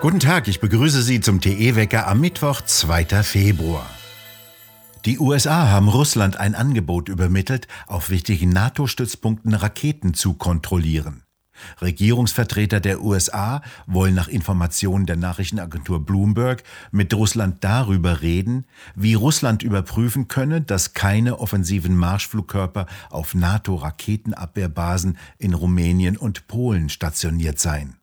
Guten Tag, ich begrüße Sie zum TE-Wecker am Mittwoch, 2. Februar. Die USA haben Russland ein Angebot übermittelt, auf wichtigen NATO-Stützpunkten Raketen zu kontrollieren. Regierungsvertreter der USA wollen nach Informationen der Nachrichtenagentur Bloomberg mit Russland darüber reden, wie Russland überprüfen könne, dass keine offensiven Marschflugkörper auf NATO-Raketenabwehrbasen in Rumänien und Polen stationiert seien.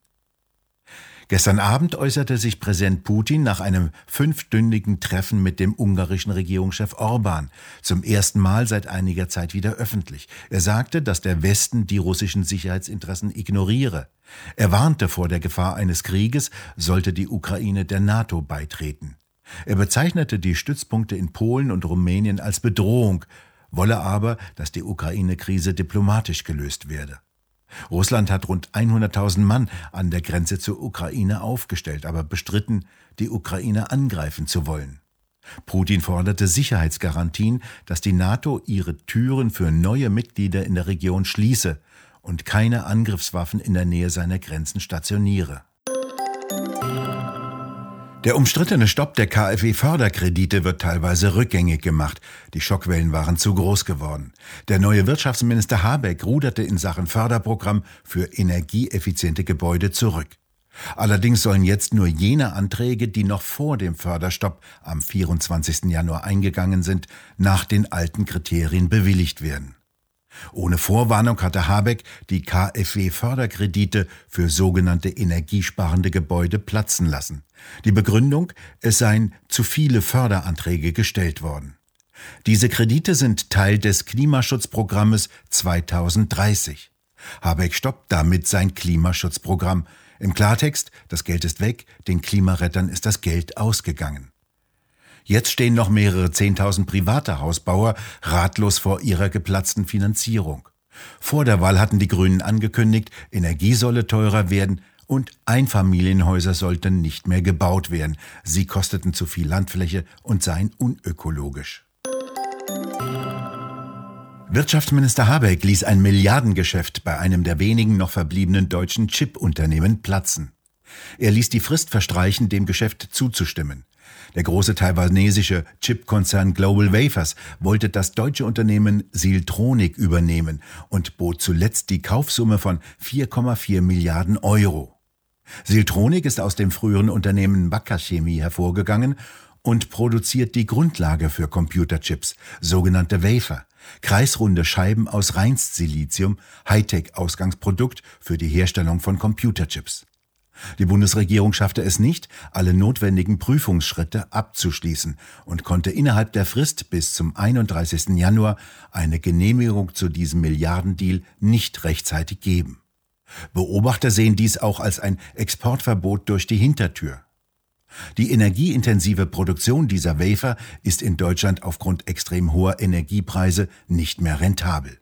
Gestern Abend äußerte sich Präsident Putin nach einem fünfstündigen Treffen mit dem ungarischen Regierungschef Orban zum ersten Mal seit einiger Zeit wieder öffentlich. Er sagte, dass der Westen die russischen Sicherheitsinteressen ignoriere. Er warnte vor der Gefahr eines Krieges, sollte die Ukraine der NATO beitreten. Er bezeichnete die Stützpunkte in Polen und Rumänien als Bedrohung, wolle aber, dass die Ukraine-Krise diplomatisch gelöst werde. Russland hat rund 100.000 Mann an der Grenze zur Ukraine aufgestellt, aber bestritten, die Ukraine angreifen zu wollen. Putin forderte Sicherheitsgarantien, dass die NATO ihre Türen für neue Mitglieder in der Region schließe und keine Angriffswaffen in der Nähe seiner Grenzen stationiere. Der umstrittene Stopp der KfW-Förderkredite wird teilweise rückgängig gemacht. Die Schockwellen waren zu groß geworden. Der neue Wirtschaftsminister Habeck ruderte in Sachen Förderprogramm für energieeffiziente Gebäude zurück. Allerdings sollen jetzt nur jene Anträge, die noch vor dem Förderstopp am 24. Januar eingegangen sind, nach den alten Kriterien bewilligt werden. Ohne Vorwarnung hatte Habeck die KfW-Förderkredite für sogenannte energiesparende Gebäude platzen lassen. Die Begründung, es seien zu viele Förderanträge gestellt worden. Diese Kredite sind Teil des Klimaschutzprogrammes 2030. Habeck stoppt damit sein Klimaschutzprogramm. Im Klartext, das Geld ist weg, den Klimarettern ist das Geld ausgegangen. Jetzt stehen noch mehrere Zehntausend private Hausbauer ratlos vor ihrer geplatzten Finanzierung. Vor der Wahl hatten die Grünen angekündigt, Energie solle teurer werden und Einfamilienhäuser sollten nicht mehr gebaut werden. Sie kosteten zu viel Landfläche und seien unökologisch. Wirtschaftsminister Habeck ließ ein Milliardengeschäft bei einem der wenigen noch verbliebenen deutschen Chip-Unternehmen platzen. Er ließ die Frist verstreichen, dem Geschäft zuzustimmen. Der große taiwanesische Chipkonzern Global Wafers wollte das deutsche Unternehmen Siltronic übernehmen und bot zuletzt die Kaufsumme von 4,4 Milliarden Euro. Siltronic ist aus dem früheren Unternehmen Wacker Chemie hervorgegangen und produziert die Grundlage für Computerchips, sogenannte Wafer, kreisrunde Scheiben aus Reinstsilizium, Hightech-Ausgangsprodukt für die Herstellung von Computerchips. Die Bundesregierung schaffte es nicht, alle notwendigen Prüfungsschritte abzuschließen und konnte innerhalb der Frist bis zum 31. Januar eine Genehmigung zu diesem Milliardendeal nicht rechtzeitig geben. Beobachter sehen dies auch als ein Exportverbot durch die Hintertür. Die energieintensive Produktion dieser Wafer ist in Deutschland aufgrund extrem hoher Energiepreise nicht mehr rentabel.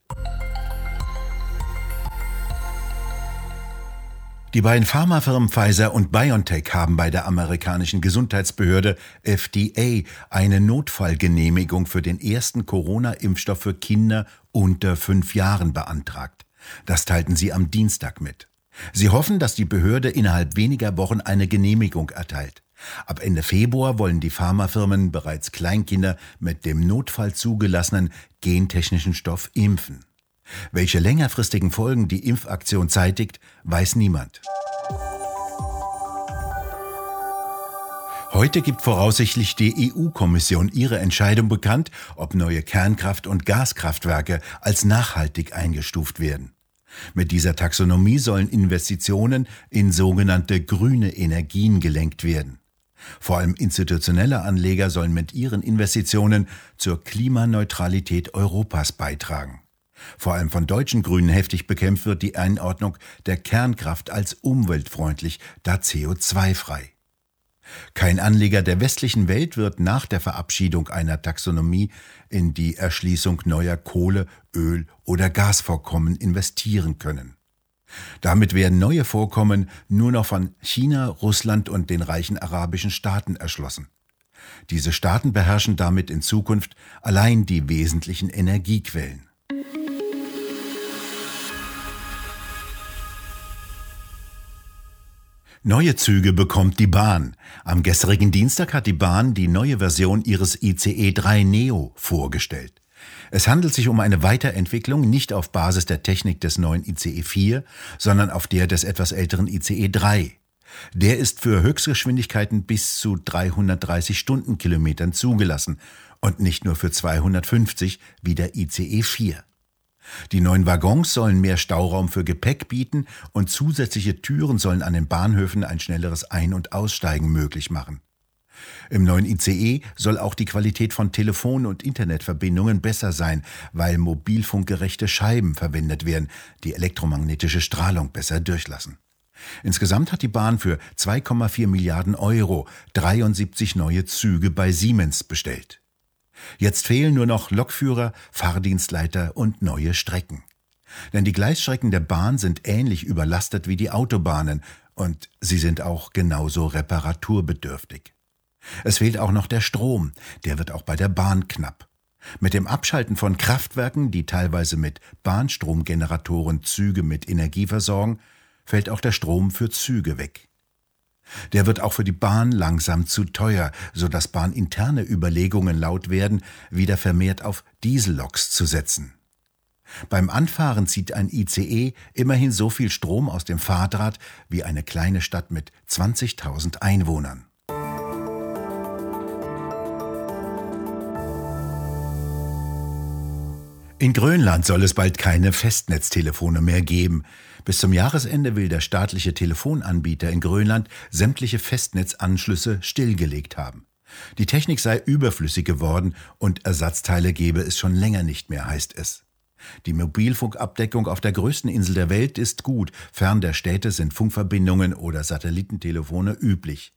Die beiden Pharmafirmen Pfizer und BioNTech haben bei der amerikanischen Gesundheitsbehörde FDA eine Notfallgenehmigung für den ersten Corona-Impfstoff für Kinder unter fünf Jahren beantragt. Das teilten sie am Dienstag mit. Sie hoffen, dass die Behörde innerhalb weniger Wochen eine Genehmigung erteilt. Ab Ende Februar wollen die Pharmafirmen bereits Kleinkinder mit dem Notfall zugelassenen gentechnischen Stoff impfen. Welche längerfristigen Folgen die Impfaktion zeitigt, weiß niemand. Heute gibt voraussichtlich die EU-Kommission ihre Entscheidung bekannt, ob neue Kernkraft- und Gaskraftwerke als nachhaltig eingestuft werden. Mit dieser Taxonomie sollen Investitionen in sogenannte grüne Energien gelenkt werden. Vor allem institutionelle Anleger sollen mit ihren Investitionen zur Klimaneutralität Europas beitragen. Vor allem von deutschen Grünen heftig bekämpft wird die Einordnung der Kernkraft als umweltfreundlich, da CO2-frei. Kein Anleger der westlichen Welt wird nach der Verabschiedung einer Taxonomie in die Erschließung neuer Kohle, Öl oder Gasvorkommen investieren können. Damit werden neue Vorkommen nur noch von China, Russland und den reichen arabischen Staaten erschlossen. Diese Staaten beherrschen damit in Zukunft allein die wesentlichen Energiequellen. Neue Züge bekommt die Bahn. Am gestrigen Dienstag hat die Bahn die neue Version ihres ICE 3 Neo vorgestellt. Es handelt sich um eine Weiterentwicklung nicht auf Basis der Technik des neuen ICE 4, sondern auf der des etwas älteren ICE 3. Der ist für Höchstgeschwindigkeiten bis zu 330 Stundenkilometern zugelassen und nicht nur für 250 wie der ICE 4. Die neuen Waggons sollen mehr Stauraum für Gepäck bieten und zusätzliche Türen sollen an den Bahnhöfen ein schnelleres Ein- und Aussteigen möglich machen. Im neuen ICE soll auch die Qualität von Telefon- und Internetverbindungen besser sein, weil mobilfunkgerechte Scheiben verwendet werden, die elektromagnetische Strahlung besser durchlassen. Insgesamt hat die Bahn für 2,4 Milliarden Euro 73 neue Züge bei Siemens bestellt. Jetzt fehlen nur noch Lokführer, Fahrdienstleiter und neue Strecken. Denn die Gleisstrecken der Bahn sind ähnlich überlastet wie die Autobahnen und sie sind auch genauso reparaturbedürftig. Es fehlt auch noch der Strom, der wird auch bei der Bahn knapp. Mit dem Abschalten von Kraftwerken, die teilweise mit Bahnstromgeneratoren Züge mit Energie versorgen, fällt auch der Strom für Züge weg. Der wird auch für die Bahn langsam zu teuer, so dass bahninterne Überlegungen laut werden, wieder vermehrt auf Dieselloks zu setzen. Beim Anfahren zieht ein ICE immerhin so viel Strom aus dem Fahrdraht wie eine kleine Stadt mit 20.000 Einwohnern. In Grönland soll es bald keine Festnetztelefone mehr geben. Bis zum Jahresende will der staatliche Telefonanbieter in Grönland sämtliche Festnetzanschlüsse stillgelegt haben. Die Technik sei überflüssig geworden und Ersatzteile gebe es schon länger nicht mehr, heißt es. Die Mobilfunkabdeckung auf der größten Insel der Welt ist gut, fern der Städte sind Funkverbindungen oder Satellitentelefone üblich.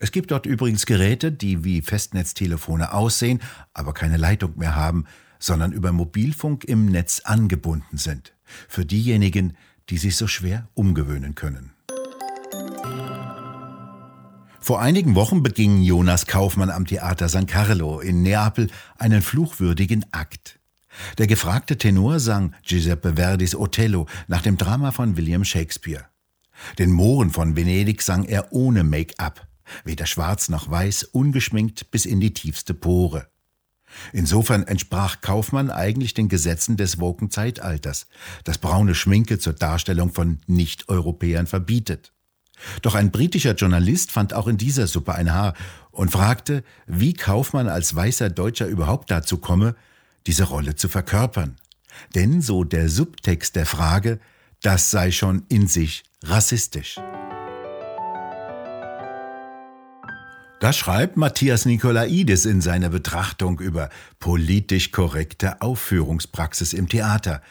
Es gibt dort übrigens Geräte, die wie Festnetztelefone aussehen, aber keine Leitung mehr haben, sondern über Mobilfunk im Netz angebunden sind. Für diejenigen, die sich so schwer umgewöhnen können. Vor einigen Wochen beging Jonas Kaufmann am Theater San Carlo in Neapel einen fluchwürdigen Akt. Der gefragte Tenor sang Giuseppe Verdis Othello nach dem Drama von William Shakespeare. Den Mohren von Venedig sang er ohne Make-up, weder schwarz noch weiß, ungeschminkt bis in die tiefste Pore. Insofern entsprach Kaufmann eigentlich den Gesetzen des woken Zeitalters, das braune Schminke zur Darstellung von Nicht-Europäern verbietet. Doch ein britischer Journalist fand auch in dieser Suppe ein Haar und fragte, wie Kaufmann als weißer Deutscher überhaupt dazu komme, diese Rolle zu verkörpern. Denn, so der Subtext der Frage, das sei schon in sich rassistisch. Das schreibt Matthias Nikolaidis in seiner Betrachtung über politisch korrekte Aufführungspraxis im Theater.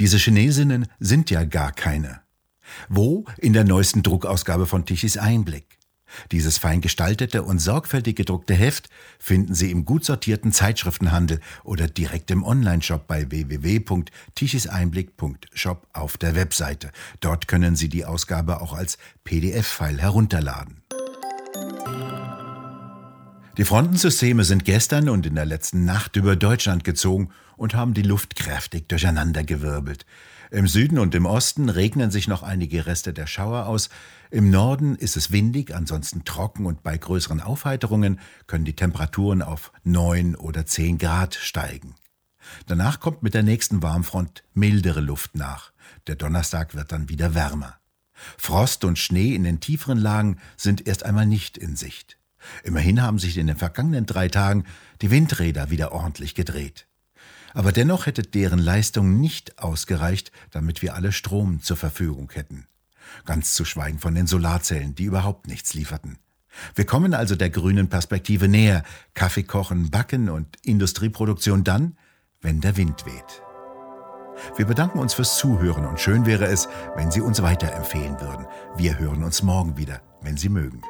Diese Chinesinnen sind ja gar keine. Wo? In der neuesten Druckausgabe von Tichys Einblick. Dieses fein gestaltete und sorgfältig gedruckte Heft finden Sie im gut sortierten Zeitschriftenhandel oder direkt im Onlineshop bei www.tichiseinblick.shop auf der Webseite. Dort können Sie die Ausgabe auch als PDF-File herunterladen. Die Frontensysteme sind gestern und in der letzten Nacht über Deutschland gezogen und haben die Luft kräftig durcheinandergewirbelt. Im Süden und im Osten regnen sich noch einige Reste der Schauer aus. Im Norden ist es windig, ansonsten trocken und bei größeren Aufheiterungen können die Temperaturen auf neun oder zehn Grad steigen. Danach kommt mit der nächsten Warmfront mildere Luft nach. Der Donnerstag wird dann wieder wärmer. Frost und Schnee in den tieferen Lagen sind erst einmal nicht in Sicht. Immerhin haben sich in den vergangenen drei Tagen die Windräder wieder ordentlich gedreht. Aber dennoch hätte deren Leistung nicht ausgereicht, damit wir alle Strom zur Verfügung hätten. Ganz zu schweigen von den Solarzellen, die überhaupt nichts lieferten. Wir kommen also der grünen Perspektive näher, Kaffee kochen, backen und Industrieproduktion dann, wenn der Wind weht. Wir bedanken uns fürs Zuhören und schön wäre es, wenn Sie uns weiterempfehlen würden. Wir hören uns morgen wieder, wenn Sie mögen.